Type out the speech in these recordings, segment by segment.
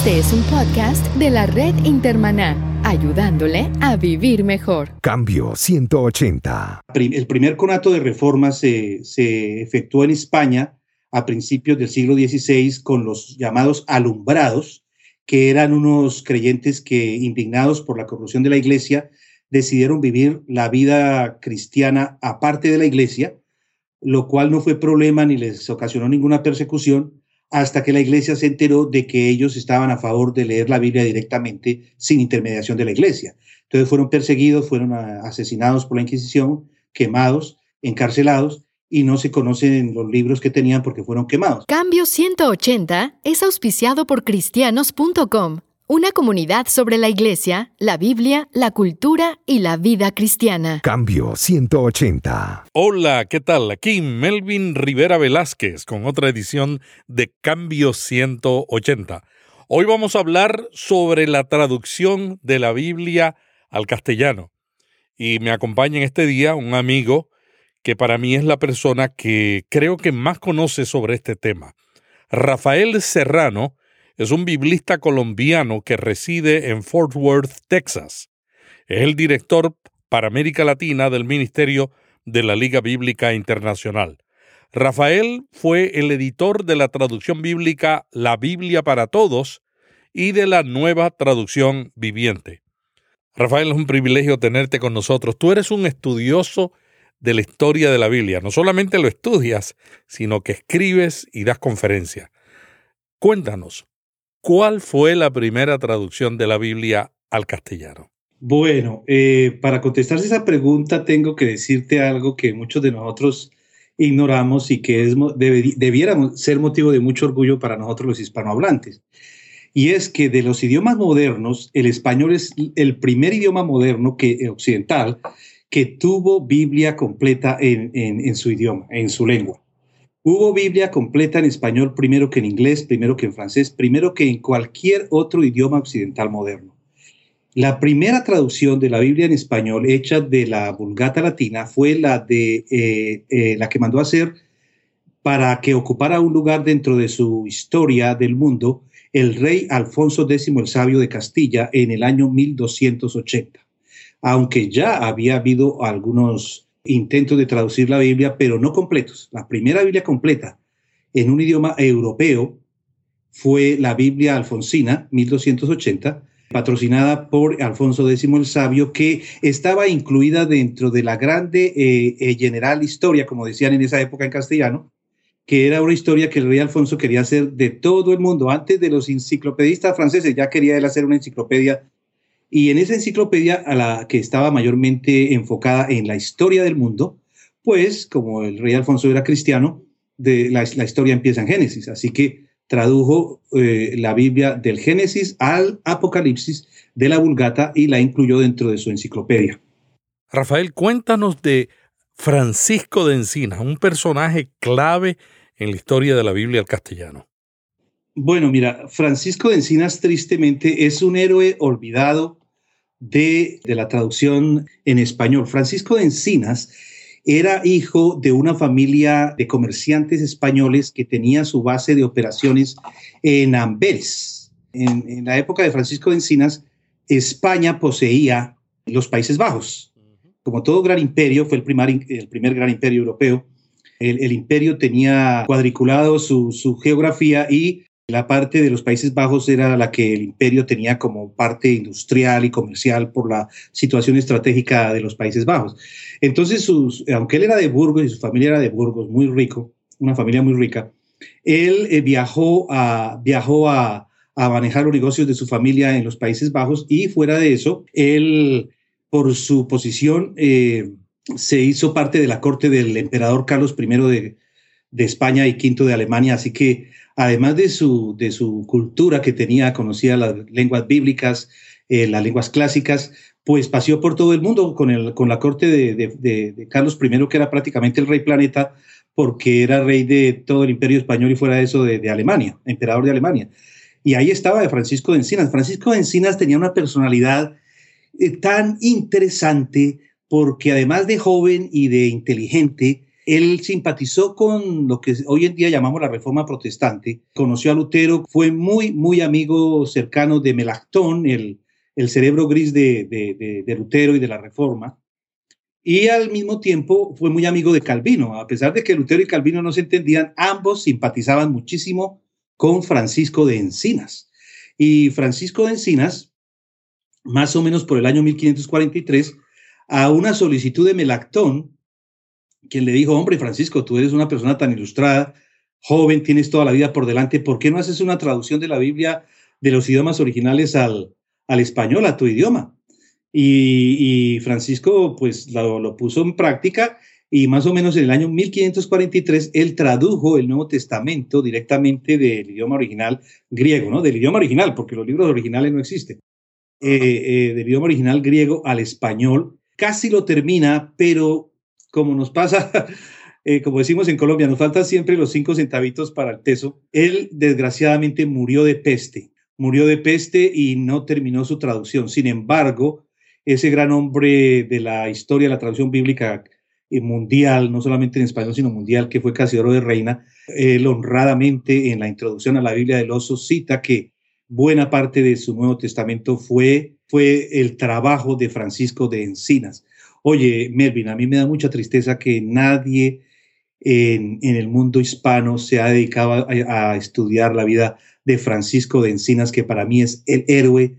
Este es un podcast de la red Intermaná, ayudándole a vivir mejor. Cambio 180. El primer conato de reforma se, se efectuó en España a principios del siglo XVI con los llamados alumbrados, que eran unos creyentes que, indignados por la corrupción de la iglesia, decidieron vivir la vida cristiana aparte de la iglesia, lo cual no fue problema ni les ocasionó ninguna persecución, hasta que la iglesia se enteró de que ellos estaban a favor de leer la Biblia directamente sin intermediación de la iglesia. Entonces fueron perseguidos, fueron asesinados por la Inquisición, quemados, encarcelados y no se conocen los libros que tenían porque fueron quemados. Cambio 180 es auspiciado por cristianos.com una comunidad sobre la iglesia, la Biblia, la cultura y la vida cristiana. Cambio 180. Hola, ¿qué tal? Aquí Melvin Rivera Velázquez con otra edición de Cambio 180. Hoy vamos a hablar sobre la traducción de la Biblia al castellano. Y me acompaña en este día un amigo que para mí es la persona que creo que más conoce sobre este tema. Rafael Serrano es un biblista colombiano que reside en Fort Worth, Texas. Es el director para América Latina del Ministerio de la Liga Bíblica Internacional. Rafael fue el editor de la traducción bíblica La Biblia para Todos y de la nueva traducción viviente. Rafael, es un privilegio tenerte con nosotros. Tú eres un estudioso de la historia de la Biblia. No solamente lo estudias, sino que escribes y das conferencias. Cuéntanos, ¿Cuál fue la primera traducción de la Biblia al castellano? Bueno, eh, para contestarse esa pregunta tengo que decirte algo que muchos de nosotros ignoramos y que es, debiera ser motivo de mucho orgullo para nosotros los hispanohablantes. Y es que de los idiomas modernos, el español es el primer idioma moderno que, occidental que tuvo Biblia completa en su idioma, en su lengua. Hubo Biblia completa en español primero que en inglés, primero que en francés, primero que en cualquier otro idioma occidental moderno. La primera traducción de la Biblia en español hecha de la Vulgata Latina fue la, de, eh, eh, la que mandó hacer para que ocupara un lugar dentro de su historia del mundo el rey Alfonso X el Sabio de Castilla en el año 1280. Aunque ya había habido algunos intentos de traducir la Biblia, pero no completos. La primera Biblia completa en un idioma europeo fue la Biblia alfonsina, 1280, patrocinada por Alfonso X el Sabio, que estaba incluida dentro de la grande eh, eh, general historia, como decían en esa época en castellano, que era una historia que el rey Alfonso quería hacer de todo el mundo. Antes de los enciclopedistas franceses, ya quería él hacer una enciclopedia y en esa enciclopedia a la que estaba mayormente enfocada en la historia del mundo, pues como el rey Alfonso era cristiano, de la, historia empieza en Génesis. Así que tradujo eh, la Biblia del Génesis al Apocalipsis de la Vulgata y la incluyó dentro de su enciclopedia. Rafael, cuéntanos de Francisco de Encinas, un personaje clave en la historia de la Biblia al castellano. Bueno, mira, Francisco de Encinas tristemente es un héroe olvidado de, la traducción en español. Francisco de Encinas era hijo de una familia de comerciantes españoles que tenía su base de operaciones en Amberes. En, la época de Francisco de Encinas, España poseía los Países Bajos. Como todo gran imperio, fue el primer, el primer gran imperio europeo. El, imperio tenía cuadriculado su, su geografía y la parte de los Países Bajos era la que el imperio tenía como parte industrial y comercial por la situación estratégica de los Países Bajos. Entonces, aunque él era de Burgos y su familia era de Burgos, muy rico, una familia muy rica, él eh, viajó, a, viajó a, manejar los negocios de su familia en los Países Bajos y fuera de eso, él, por su posición, eh, se hizo parte de la corte del emperador Carlos I de, de España y V de Alemania, así que además de su, de su cultura que tenía, conocía las lenguas bíblicas, eh, las lenguas clásicas, pues paseó por todo el mundo con, el, con la corte de, Carlos I, que era prácticamente el rey planeta, porque era rey de todo el imperio español y fuera de eso de, Alemania, emperador de Alemania. Y ahí estaba de Francisco de Encinas. Francisco de Encinas tenía una personalidad eh, tan interesante porque además de joven y de inteligente, Él simpatizó con lo que hoy en día llamamos la Reforma Protestante, conoció a Lutero, fue muy, muy amigo cercano de Melactón, el, el cerebro gris de, de, de, Lutero y de la Reforma, y al mismo tiempo fue muy amigo de Calvino. A pesar de que Lutero y Calvino no se entendían, ambos simpatizaban muchísimo con Francisco de Encinas. Y Francisco de Encinas, más o menos por el año 1543, a una solicitud de Melactón, quien le dijo, hombre, Francisco, tú eres una persona tan ilustrada, joven, tienes toda la vida por delante, ¿por qué no haces una traducción de la Biblia de los idiomas originales al, al español, a tu idioma? Y, Francisco, pues, lo, lo, puso en práctica y más o menos en el año 1543 él tradujo el Nuevo Testamento directamente del idioma original griego, ¿no? Del idioma original, porque los libros originales no existen. Eh, eh, del idioma original griego al español. Casi lo termina, pero como nos pasa, eh, como decimos en Colombia, nos faltan siempre los cinco centavitos para el teso. Él desgraciadamente murió de peste, murió de peste y no terminó su traducción. Sin embargo, ese gran hombre de la historia de la traducción bíblica eh, mundial, no solamente en español, sino mundial, que fue Casiodoro de Reina, él honradamente en la introducción a la Biblia del Oso cita que buena parte de su Nuevo Testamento fue, fue el trabajo de Francisco de Encinas. Oye, Melvin, a mí me da mucha tristeza que nadie en, el mundo hispano se ha dedicado a, estudiar la vida de Francisco de Encinas, que para mí es el héroe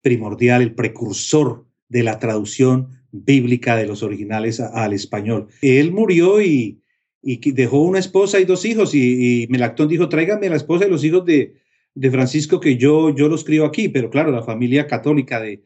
primordial, el precursor de la traducción bíblica de los originales al español. Él murió y, dejó una esposa y dos hijos y, Melactón dijo, tráigame la esposa y los hijos de, Francisco que yo, yo los crío aquí, pero claro, la familia católica de,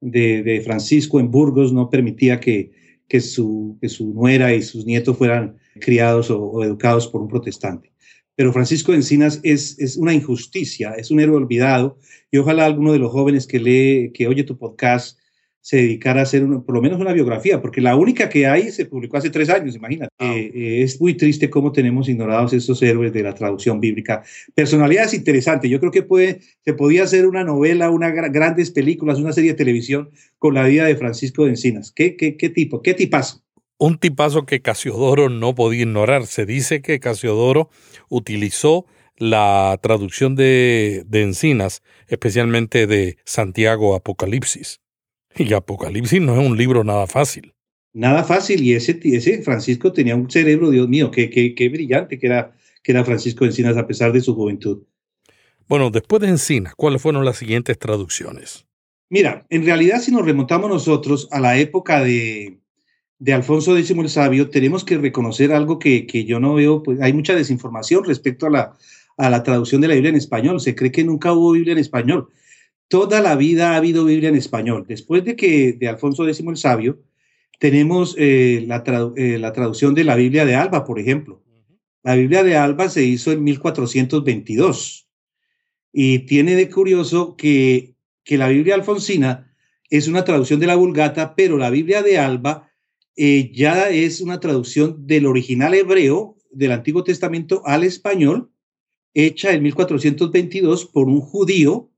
de, Francisco en Burgos no permitía que, que, su, su nuera y sus nietos fueran criados o, educados por un protestante. Pero Francisco Encinas es, es una injusticia, es un héroe olvidado y ojalá alguno de los jóvenes que lee, que oye tu podcast, se dedicara a hacer por lo menos una biografía, porque la única que hay se publicó hace tres años, imagínate. Eh, eh, es muy triste cómo tenemos ignorados estos héroes de la traducción bíblica. Personalidades interesantes. Yo creo que puede, se podía hacer una novela, una grandes películas, una serie de televisión con la vida de Francisco de Encinas. ¿Qué, qué, qué tipo? ¿Qué tipazo? Un tipazo que Casiodoro no podía ignorar. Se dice que Casiodoro utilizó la traducción de, de Encinas, especialmente de Santiago Apocalipsis. Y Apocalipsis no es un libro nada fácil. Nada fácil, y ese, ese Francisco tenía un cerebro, Dios mío, qué, qué, qué brillante que era, que era Francisco de Encinas a pesar de su juventud. Bueno, después de Encinas, ¿cuáles fueron las siguientes traducciones? Mira, en realidad si nos remontamos nosotros a la época de, de Alfonso X el Sabio, tenemos que reconocer algo que, que, yo no veo, pues hay mucha desinformación respecto a la, a la traducción de la Biblia en español. Se cree que nunca hubo Biblia en español toda la vida ha habido Biblia en español. Después de que de Alfonso X el Sabio, tenemos eh, la, eh, la, traducción de la Biblia de Alba, por ejemplo. La Biblia de Alba se hizo en 1422 y tiene de curioso que, que la Biblia alfonsina es una traducción de la Vulgata, pero la Biblia de Alba eh, ya es una traducción del original hebreo del Antiguo Testamento al español, hecha en 1422 por un judío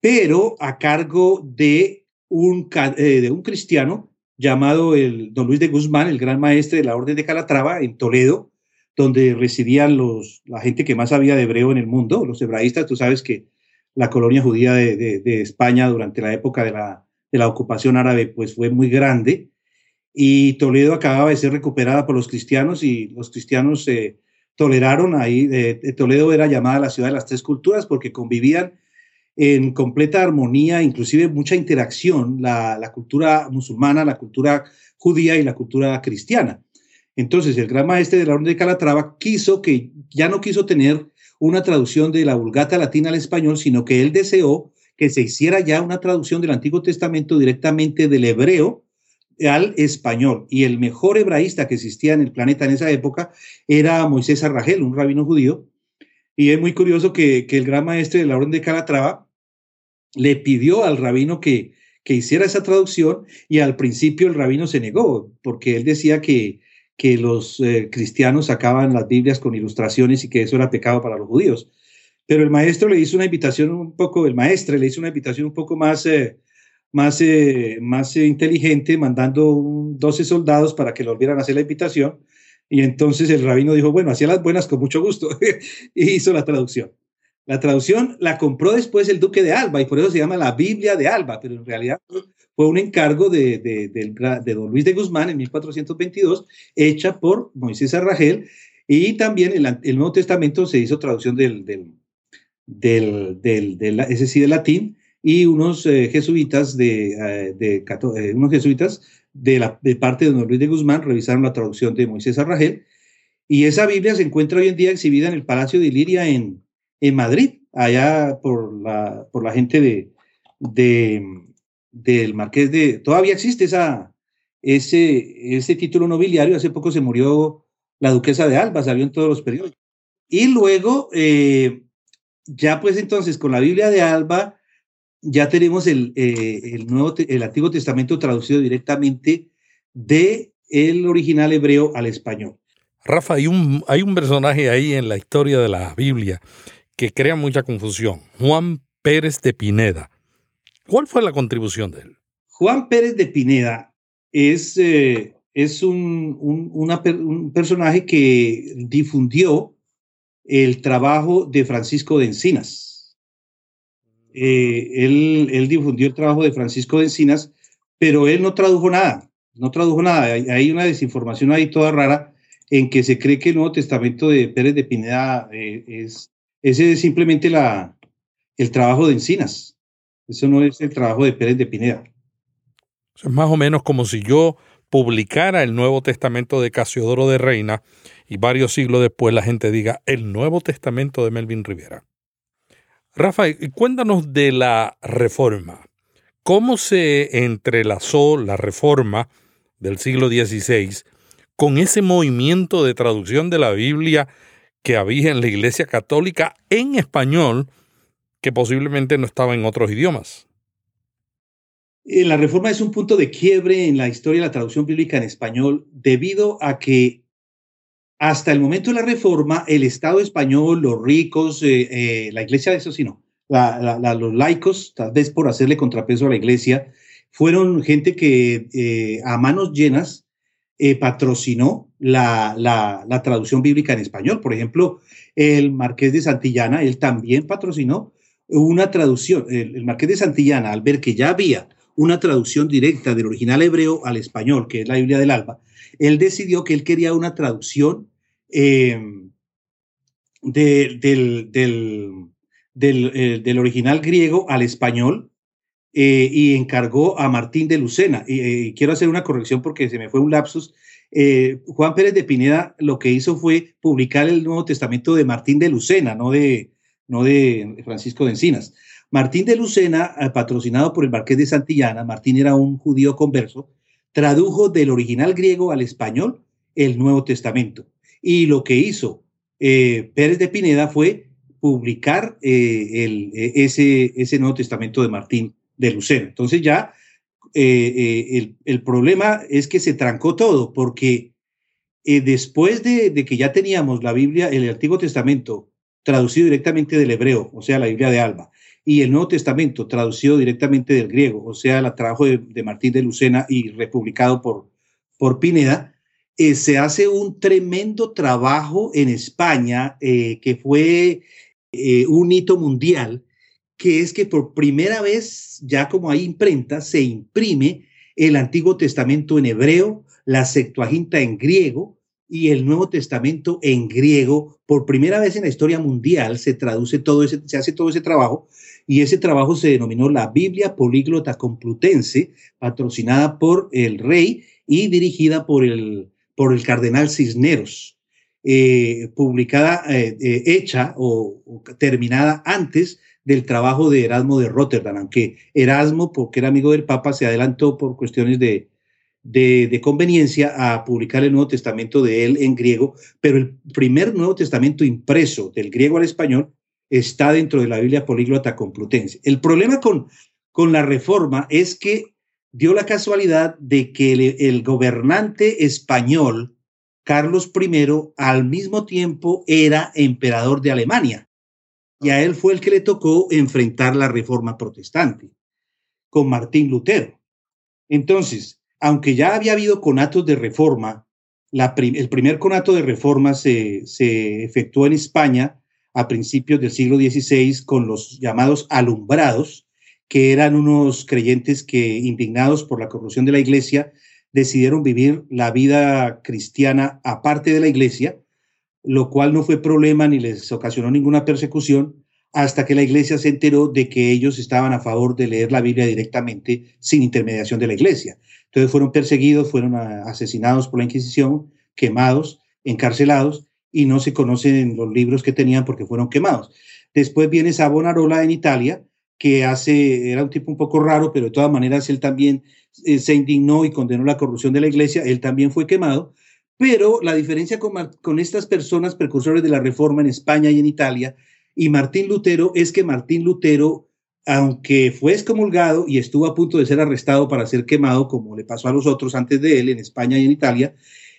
pero a cargo de un, eh, de un cristiano llamado el don Luis de Guzmán, el gran maestre de la Orden de Calatrava en Toledo, donde residían los, la gente que más sabía de hebreo en el mundo, los hebraístas. Tú sabes que la colonia judía de, de, España durante la época de la, de la, ocupación árabe pues fue muy grande y Toledo acababa de ser recuperada por los cristianos y los cristianos se toleraron ahí. Toledo era llamada la ciudad de las tres culturas porque convivían en completa armonía, inclusive mucha interacción, la, cultura musulmana, la cultura judía y la cultura cristiana. Entonces, el gran maestre de la Orden de Calatrava quiso que, ya no quiso tener una traducción de la Vulgata latina al español, sino que él deseó que se hiciera ya una traducción del Antiguo Testamento directamente del hebreo al español. Y el mejor hebraísta que existía en el planeta en esa época era Moisés Arragel, un rabino judío. Y es muy curioso que, que el gran maestre de la Orden de Calatrava le pidió al rabino que, que hiciera esa traducción y al principio el rabino se negó porque él decía que, que los eh, cristianos sacaban las Biblias con ilustraciones y que eso era pecado para los judíos. Pero el maestro le hizo una invitación un poco, el maestre le hizo una invitación un poco más, eh, más, eh, más inteligente, mandando 12 soldados para que lo volvieran a hacer la invitación. Y entonces el rabino dijo, bueno, hacía las buenas con mucho gusto y hizo la traducción. La traducción la compró después el duque de Alba y por eso se llama la Biblia de Alba, pero en realidad fue un encargo de, de, don Luis de Guzmán en 1422, hecha por Moisés Arragel y también el, Nuevo Testamento se hizo traducción del, del, del, ese sí, de latín y unos eh, jesuitas de, eh, de eh, unos jesuitas de, la, de parte de don Luis de Guzmán revisaron la traducción de Moisés Arragel y esa Biblia se encuentra hoy en día exhibida en el Palacio de Iliria en, en Madrid, allá por la, por la gente de, de, del Marqués de... Todavía existe esa, ese, ese título nobiliario, hace poco se murió la duquesa de Alba, salió en todos los periódicos. Y luego, eh, ya pues entonces con la Biblia de Alba, ya tenemos el, eh, el, nuevo, el Antiguo Testamento traducido directamente de el original hebreo al español. Rafa, hay un, hay un personaje ahí en la historia de la Biblia que crea mucha confusión. Juan Pérez de Pineda. ¿Cuál fue la contribución de él? Juan Pérez de Pineda es, eh, es un, un, personaje que difundió el trabajo de Francisco de Encinas. Eh, él, él, difundió el trabajo de Francisco de Encinas, pero él no tradujo nada, no tradujo nada. Hay, una desinformación ahí toda rara en que se cree que el Nuevo Testamento de Pérez de Pineda eh, es, ese es simplemente la, el trabajo de Encinas. Eso no es el trabajo de Pérez de Pineda. Es más o menos como si yo publicara el Nuevo Testamento de Casiodoro de Reina y varios siglos después la gente diga el Nuevo Testamento de Melvin Rivera. Rafael, cuéntanos de la reforma. ¿Cómo se entrelazó la reforma del siglo XVI con ese movimiento de traducción de la Biblia que había en la Iglesia Católica en español que posiblemente no estaba en otros idiomas. Eh, la reforma es un punto de quiebre en la historia de la traducción bíblica en español debido a que hasta el momento de la reforma el Estado español, los ricos, eh, eh, la iglesia, eso sí no, los laicos, tal vez por hacerle contrapeso a la iglesia, fueron gente que a manos llenas patrocinó la, la, traducción bíblica en español. Por ejemplo, el marqués de Santillana, él también patrocinó una traducción. El, marqués de Santillana, al ver que ya había una traducción directa del original hebreo al español, que es la Biblia del Alba, él decidió que él quería una traducción em, del, del, eh, del, original griego al español eh, y encargó a Martín de Lucena. Y eh, quiero hacer una corrección porque se me fue un lapsus. Juan Pérez de Pineda lo que hizo fue publicar el Nuevo Testamento de Martín de Lucena, no de, no de Francisco de Encinas. Martín de Lucena, eh, patrocinado por el Marqués de Santillana, Martín era un judío converso, tradujo del original griego al español el Nuevo Testamento. Y lo que hizo eh, Pérez de Pineda fue publicar eh, el, ese, ese Nuevo Testamento de Martín de Lucena. Entonces ya el, el, problema es que se trancó todo, porque después de, de, que ya teníamos la Biblia, el Antiguo Testamento traducido directamente del hebreo, o sea, la Biblia de Alba, y el Nuevo Testamento traducido directamente del griego, o sea, el trabajo de, Martín de Lucena y republicado por, por Pineda, eh, se hace un tremendo trabajo en España eh, que fue eh, un hito mundial, que es que por primera vez, ya como hay imprenta, se imprime el Antiguo Testamento en hebreo, la Septuaginta en griego, y el Nuevo Testamento en griego. Por primera vez en la historia mundial se traduce todo ese, se hace todo ese trabajo y ese trabajo se denominó la Biblia Políglota Complutense, patrocinada por el rey y dirigida por el, por el cardenal Cisneros. Eh, publicada, eh, eh, hecha o, o, terminada antes del trabajo de Erasmo de Rotterdam, aunque Erasmo, porque era amigo del Papa, se adelantó por cuestiones de, de, conveniencia a publicar el Nuevo Testamento de él en griego, pero el primer Nuevo Testamento impreso del griego al español está dentro de la Biblia Políglota Complutense. El problema con, con la reforma es que dio la casualidad de que el, gobernante español, Carlos I, al mismo tiempo era emperador de Alemania. Y a él fue el que le tocó enfrentar la reforma protestante con Martín Lutero. Entonces, aunque ya había habido conatos de reforma el primer conato de reforma se, se efectuó en España a principios del siglo XVI con los llamados alumbrados, que eran unos creyentes que, indignados por la corrupción de la iglesia, decidieron vivir la vida cristiana aparte de la iglesia, lo cual no fue problema ni les ocasionó ninguna persecución, hasta que la iglesia se enteró de que ellos estaban a favor de leer la Biblia directamente sin intermediación de la iglesia. Entonces fueron perseguidos, fueron asesinados por la Inquisición, quemados, encarcelados, y no se conocen los libros que tenían porque fueron quemados. Después viene Savonarola en Italia, que hace, era un tipo un poco raro, pero de todas maneras él también eh, se indignó y condenó la corrupción de la iglesia, él también fue quemado, pero la diferencia con, estas personas precursores de la reforma en España y en Italia y Martín Lutero es que Martín Lutero, aunque fue excomulgado y estuvo a punto de ser arrestado para ser quemado, como le pasó a los otros antes de él en España y en Italia,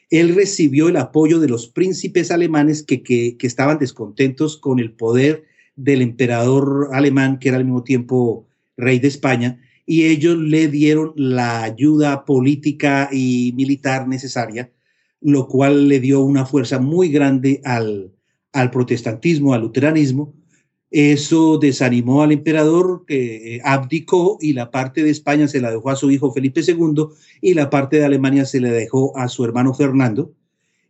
él recibió el apoyo de los príncipes alemanes que estaban descontentos con el poder del emperador alemán, que era al mismo tiempo rey de España, y ellos le dieron la ayuda política y militar necesaria, lo cual le dio una fuerza muy grande al, al protestantismo, al luteranismo. Eso desanimó al emperador, que eh, abdicó y la parte de España se la dejó a su hijo Felipe II y la parte de Alemania se la dejó a su hermano Fernando.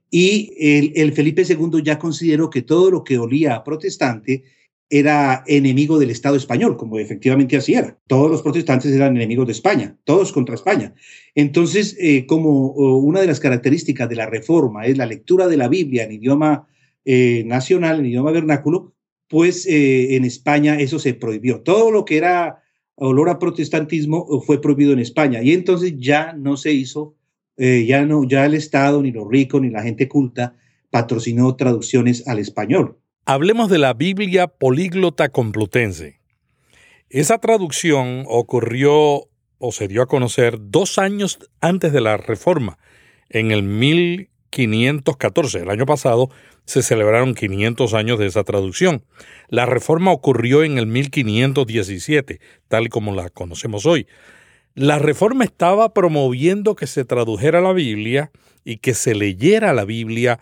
Y el, el Felipe II ya consideró que todo lo que olía a protestante era enemigo del Estado español, como efectivamente así era. Todos los protestantes eran enemigos de España, todos contra España. Entonces, eh, como una de las características de la reforma es la lectura de la Biblia en idioma eh, nacional, en idioma vernáculo, pues eh, en España eso se prohibió. Todo lo que era olor a protestantismo fue prohibido en España y entonces ya no se hizo, ya no, ya el Estado, ni los ricos, ni la gente culta patrocinó traducciones al español. Hablemos de la Biblia políglota complutense. Esa traducción ocurrió o se dio a conocer dos años antes de la reforma, en el 1514. El año pasado se celebraron 500 años de esa traducción. La reforma ocurrió en el 1517, tal como la conocemos hoy. La reforma estaba promoviendo que se tradujera la Biblia y que se leyera la Biblia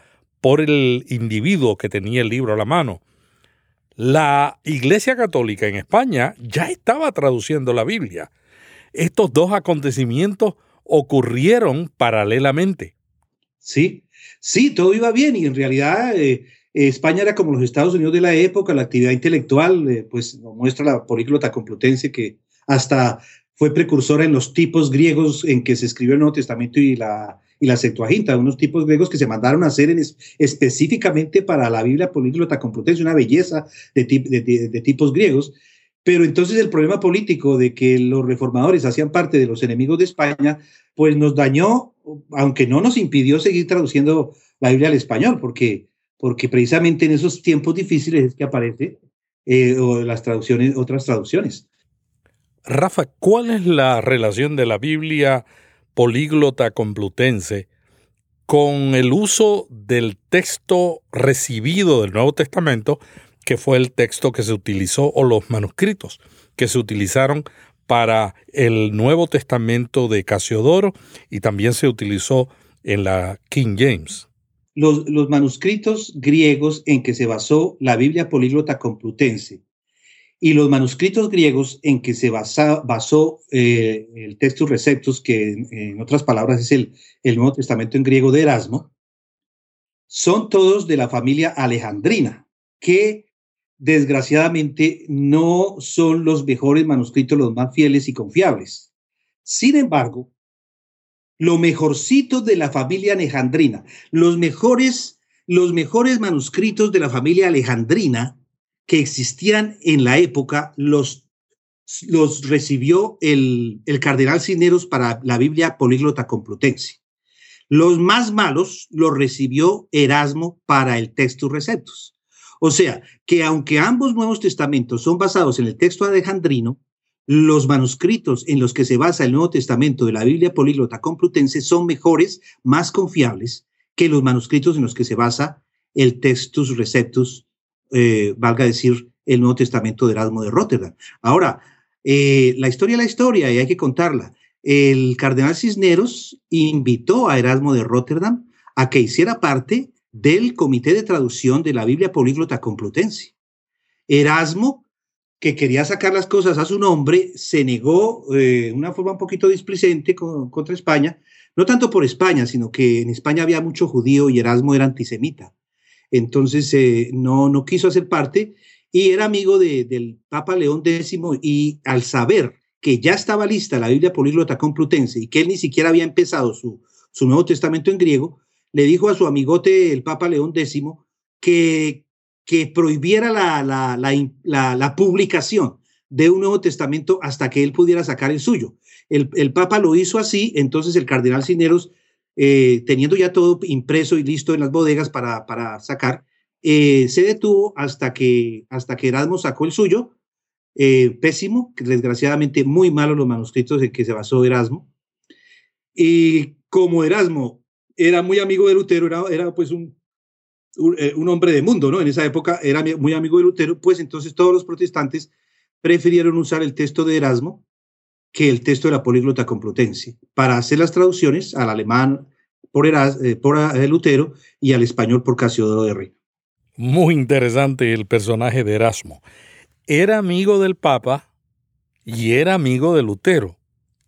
por el individuo que tenía el libro a la mano. La Iglesia Católica en España ya estaba traduciendo la Biblia. Estos dos acontecimientos ocurrieron paralelamente. Sí, sí, todo iba bien y en realidad eh, España era como los Estados Unidos de la época, la actividad intelectual, eh, pues muestra la políglota complutense que hasta fue precursora en los tipos griegos en que se escribió el Nuevo Testamento y la, y la Septuaginta, unos tipos griegos que se mandaron a hacer específicamente para la Biblia políglota complutense, una belleza de, de, tipos griegos. Pero entonces el problema político de que los reformadores hacían parte de los enemigos de España, pues nos dañó, aunque no nos impidió seguir traduciendo la Biblia al español, porque, porque precisamente en esos tiempos difíciles es que aparece eh, las traducciones, otras traducciones. Rafa, ¿cuál es la relación de la Biblia políglota complutense con el uso del texto recibido del Nuevo Testamento, que fue el texto que se utilizó, o los manuscritos que se utilizaron para el Nuevo Testamento de Casiodoro y también se utilizó en la King James? Los, los manuscritos griegos en que se basó la Biblia políglota complutense y los manuscritos griegos en que se basó eh, el Textus Receptus, que en, otras palabras es el, el Nuevo Testamento en griego de Erasmo, son todos de la familia alejandrina, que desgraciadamente no son los mejores manuscritos, los más fieles y confiables. Sin embargo, lo mejorcito de la familia alejandrina, los mejores, los mejores manuscritos de la familia alejandrina que existían en la época los, los recibió el, el cardenal Cisneros para la Biblia políglota complutense. Los más malos los recibió Erasmo para el Textus Receptus. O sea, que aunque ambos Nuevos Testamentos son basados en el texto alejandrino, los manuscritos en los que se basa el Nuevo Testamento de la Biblia políglota complutense son mejores, más confiables que los manuscritos en los que se basa el Textus Receptus eh, valga decir, el Nuevo Testamento de Erasmo de Rotterdam. Ahora, eh, la historia es la historia y hay que contarla. El cardenal Cisneros invitó a Erasmo de Rotterdam a que hiciera parte del comité de traducción de la Biblia Políglota Complutense. Erasmo, que quería sacar las cosas a su nombre, se negó de una forma un poquito displicente contra España, no tanto por España, sino que en España había mucho judío y Erasmo era antisemita. Entonces eh, no, no quiso hacer parte y era amigo del Papa León X y al saber que ya estaba lista la Biblia políglota complutense y que él ni siquiera había empezado su, su Nuevo Testamento en griego, le dijo a su amigote el Papa León X que, que prohibiera la, la, la, la, publicación de un Nuevo Testamento hasta que él pudiera sacar el suyo. El, el Papa lo hizo así, entonces el cardenal Cineros, eh, teniendo ya todo impreso y listo en las bodegas para, para sacar, eh, se detuvo hasta que, hasta que Erasmo sacó el suyo, eh, pésimo, desgraciadamente muy malo los manuscritos en que se basó Erasmo. Y como Erasmo era muy amigo de Lutero, era, era pues un, eh, un, hombre de mundo, ¿no? En esa época era muy amigo de Lutero, pues entonces todos los protestantes prefirieron usar el texto de Erasmo que el texto de la políglota complutense para hacer las traducciones al alemán por, Eras, por Lutero y al español por Casiodoro de Rey. Muy interesante el personaje de Erasmo. Era amigo del Papa y era amigo de Lutero,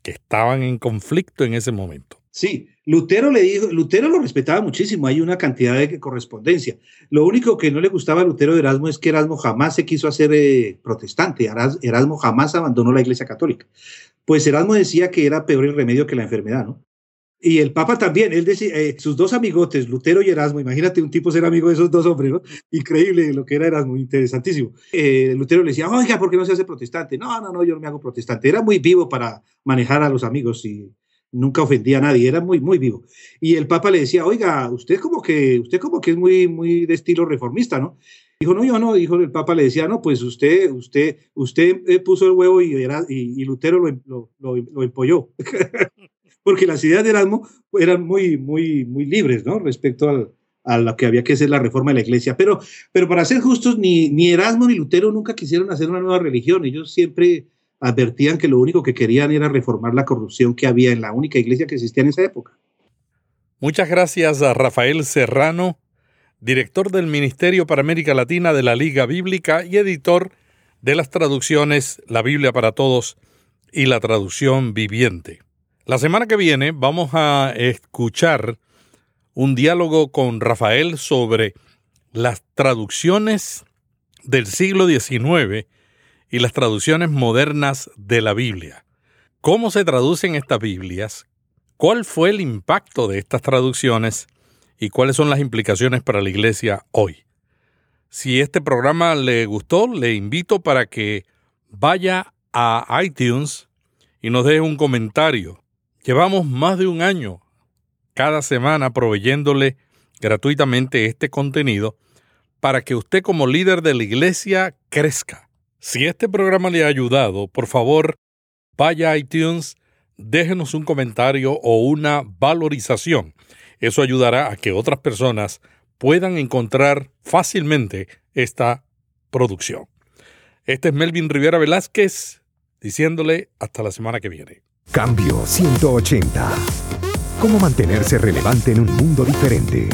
que estaban en conflicto en ese momento. Sí, Lutero le dijo, Lutero lo respetaba muchísimo, hay una cantidad de correspondencia. Lo único que no le gustaba a Lutero de Erasmo es que Erasmo jamás se quiso hacer eh, protestante, Erasmo jamás abandonó la Iglesia Católica. Pues Erasmo decía que era peor el remedio que la enfermedad, ¿no? Y el Papa también, él decía, eh, sus dos amigotes, Lutero y Erasmo, imagínate un tipo ser amigo de esos dos hombres, ¿no? Increíble lo que era Erasmo, interesantísimo. Eh, Lutero le decía, oiga, ¿por qué no se hace protestante? No, no, no, yo no me hago protestante. Era muy vivo para manejar a los amigos y nunca ofendía a nadie, era muy, muy vivo. Y el Papa le decía, oiga, usted como que, usted como que es muy, muy de estilo reformista, ¿no? Dijo, no, yo no, dijo el Papa, le decía, no, pues usted, usted, usted eh, puso el huevo y, y, y Lutero lo, lo, lo, lo empolló. porque las ideas de Erasmo eran muy, muy, muy libres, ¿no? Respecto al, a lo que había que hacer la reforma de la iglesia. Pero, pero para ser justos, ni, ni Erasmo ni Lutero nunca quisieron hacer una nueva religión. Ellos siempre advertían que lo único que querían era reformar la corrupción que había en la única iglesia que existía en esa época. Muchas gracias a Rafael Serrano, director del Ministerio para América Latina de la Liga Bíblica y editor de las traducciones La Biblia para Todos y la traducción viviente. La semana que viene vamos a escuchar un diálogo con Rafael sobre las traducciones del siglo XIX y las traducciones modernas de la Biblia. ¿Cómo se traducen estas Biblias? ¿Cuál fue el impacto de estas traducciones? ¿Y cuáles son las implicaciones para la iglesia hoy? Si este programa le gustó, le invito para que vaya a iTunes y nos deje un comentario Llevamos más de un año cada semana proveyéndole gratuitamente este contenido para que usted como líder de la iglesia crezca. Si este programa le ha ayudado, por favor, vaya a iTunes, déjenos un comentario o una valorización. Eso ayudará a que otras personas puedan encontrar fácilmente esta producción. Este es Melvin Rivera Velázquez diciéndole hasta la semana que viene. Cambio 180. ¿Cómo mantenerse relevante en un mundo diferente?